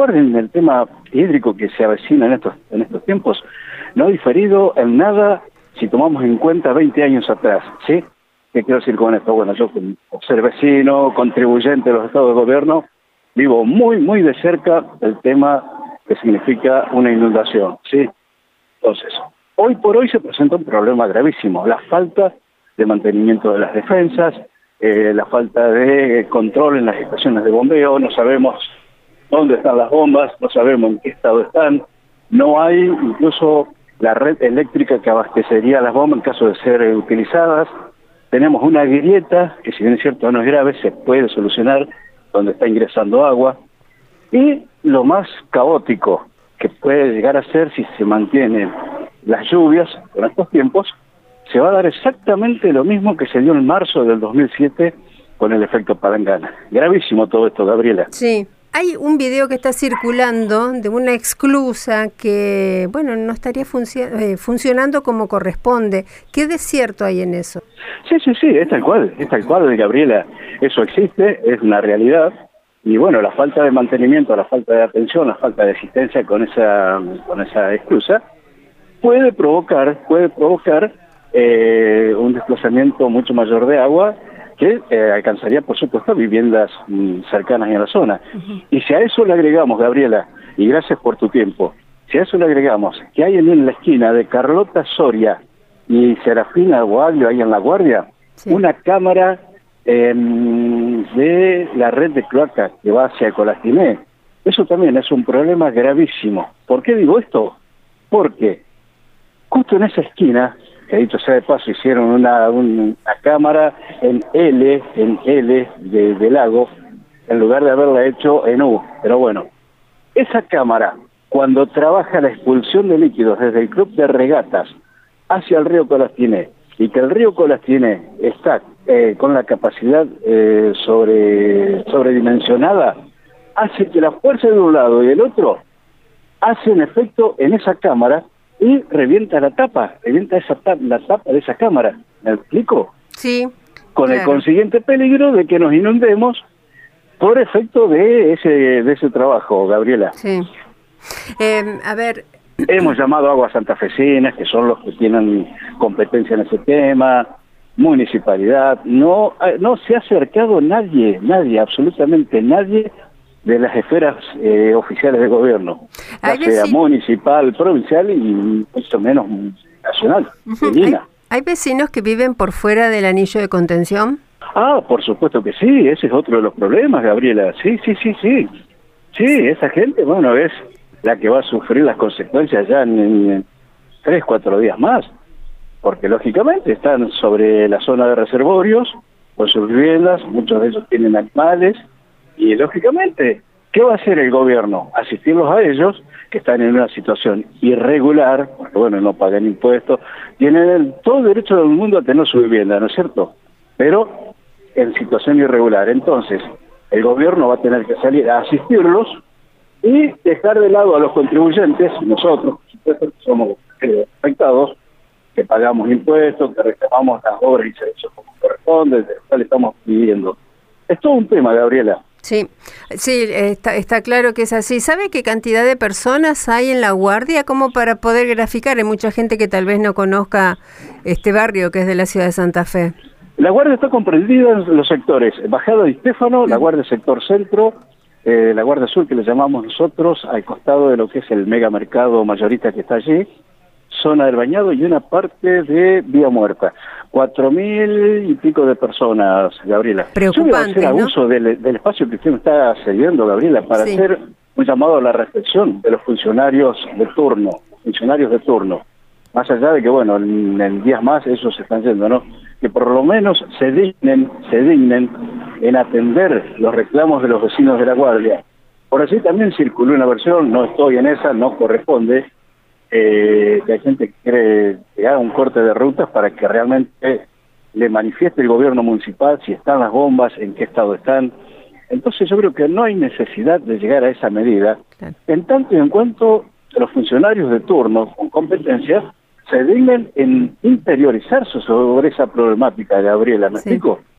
Guardia en el tema hídrico que se avecina en estos, en estos tiempos no ha diferido en nada si tomamos en cuenta 20 años atrás, ¿sí? ¿Qué quiero decir con esto? Bueno, yo como ser vecino, contribuyente de los estados de gobierno, vivo muy, muy de cerca el tema que significa una inundación, ¿sí? Entonces, hoy por hoy se presenta un problema gravísimo, la falta de mantenimiento de las defensas, eh, la falta de control en las estaciones de bombeo, no sabemos dónde están las bombas, no sabemos en qué estado están, no hay incluso la red eléctrica que abastecería las bombas en caso de ser utilizadas, tenemos una grieta, que si bien es cierto no es grave, se puede solucionar donde está ingresando agua, y lo más caótico que puede llegar a ser si se mantienen las lluvias en estos tiempos, se va a dar exactamente lo mismo que se dio en marzo del 2007 con el efecto palangana. Gravísimo todo esto, Gabriela. Sí. Hay un video que está circulando de una exclusa que, bueno, no estaría eh, funcionando como corresponde. ¿Qué desierto hay en eso? Sí, sí, sí, es tal cual, es tal cual, Gabriela. Eso existe, es una realidad. Y bueno, la falta de mantenimiento, la falta de atención, la falta de asistencia con esa, con esa excusa puede provocar, puede provocar eh, un desplazamiento mucho mayor de agua que eh, alcanzaría, por supuesto, viviendas mm, cercanas en la zona. Y si a eso le agregamos, Gabriela, y gracias por tu tiempo, si a eso le agregamos que hay en la esquina de Carlota Soria y Serafina Guaglio, ahí en La Guardia, una cámara em, de la red de cloacas que va hacia Colastiné, eso también es un problema gravísimo. ¿Por qué digo esto? Porque justo en esa esquina que dicho sea de paso, hicieron una, una cámara en L, en L de, lago, en lugar de haberla hecho en U. Pero bueno, esa cámara, cuando trabaja la expulsión de líquidos desde el club de regatas hacia el río Colastiné, y que el río Colastiné está eh, con la capacidad eh, sobre, sobredimensionada, hace que la fuerza de un lado y del otro hacen efecto en esa cámara y revienta la tapa, revienta esa la tapa de esa cámara. ¿Me explico? Sí. Con el consiguiente peligro de que nos inundemos por efecto de ese, de ese trabajo, Gabriela. Sí. Em, a ver. Hemos llamado aguas santafesinas, que son los que tienen competencia en ese tema, municipalidad. No, no se ha acercado nadie, nadie, absolutamente nadie de las esferas eh, oficiales de gobierno, ya sea municipal, provincial y mucho menos nacional. ¿Hay, vecinos que viven por fuera del anillo de contención? Ah, por supuesto que sí, ese es otro de los problemas, Gabriela. Sí, sí, sí, sí. Sí, esa gente, bueno, es la que va a sufrir las consecuencias ya en, en tres, cuatro días más, porque lógicamente están sobre la zona de reservorios, con sus viviendas, muchos de ellos tienen animales, y lógicamente, ¿qué va a hacer el gobierno? Asistirlos a ellos, que están en una situación irregular, porque bueno, no pagan impuestos, tienen todo el derecho del mundo a tener su vivienda, ¿no es cierto? Pero en situación irregular. Entonces, el gobierno va a tener que salir a asistirlos y dejar de lado a los contribuyentes, nosotros, por supuesto, que somos afectados, que pagamos impuestos, que reclamamos las obras y servicios como corresponde, de cual estamos viviendo. Es todo un tema, Gabriela. Sí, sí, está, está claro que es así. ¿Sabe qué cantidad de personas hay en La Guardia? Como para poder graficar, hay mucha gente que tal vez no conozca este barrio que es de la ciudad de Santa Fe. La Guardia está comprendida en los sectores Bajada de Estéfano, la Guardia Sector Centro, eh, la Guardia Sur que le llamamos nosotros, al costado de lo que es el megamercado mayorista que está allí, zona del bañado y una parte de vía muerta. Cuatro mil y pico de personas, Gabriela. Preocupante, Yo voy a hacer del, espacio que usted me está cediendo, Gabriela, para hacer un llamado a la reflexión de los funcionarios de turno, funcionarios de turno. Más allá de que, bueno, en, días más esos se están yendo, ¿no? Que por lo menos se dignen, se dignen en atender los reclamos de los vecinos de la Guardia. Por así también circuló una versión, no estoy en esa, no corresponde, eh, que hay gente que quiere que haga un corte de rutas para que realmente le manifieste el gobierno municipal si están las bombas, en qué estado están. Entonces yo creo que no hay necesidad de llegar a esa medida, en tanto y en cuanto los funcionarios de turno con competencias se dignen en interiorizarse sobre esa problemática, Gabriela, ¿me explico?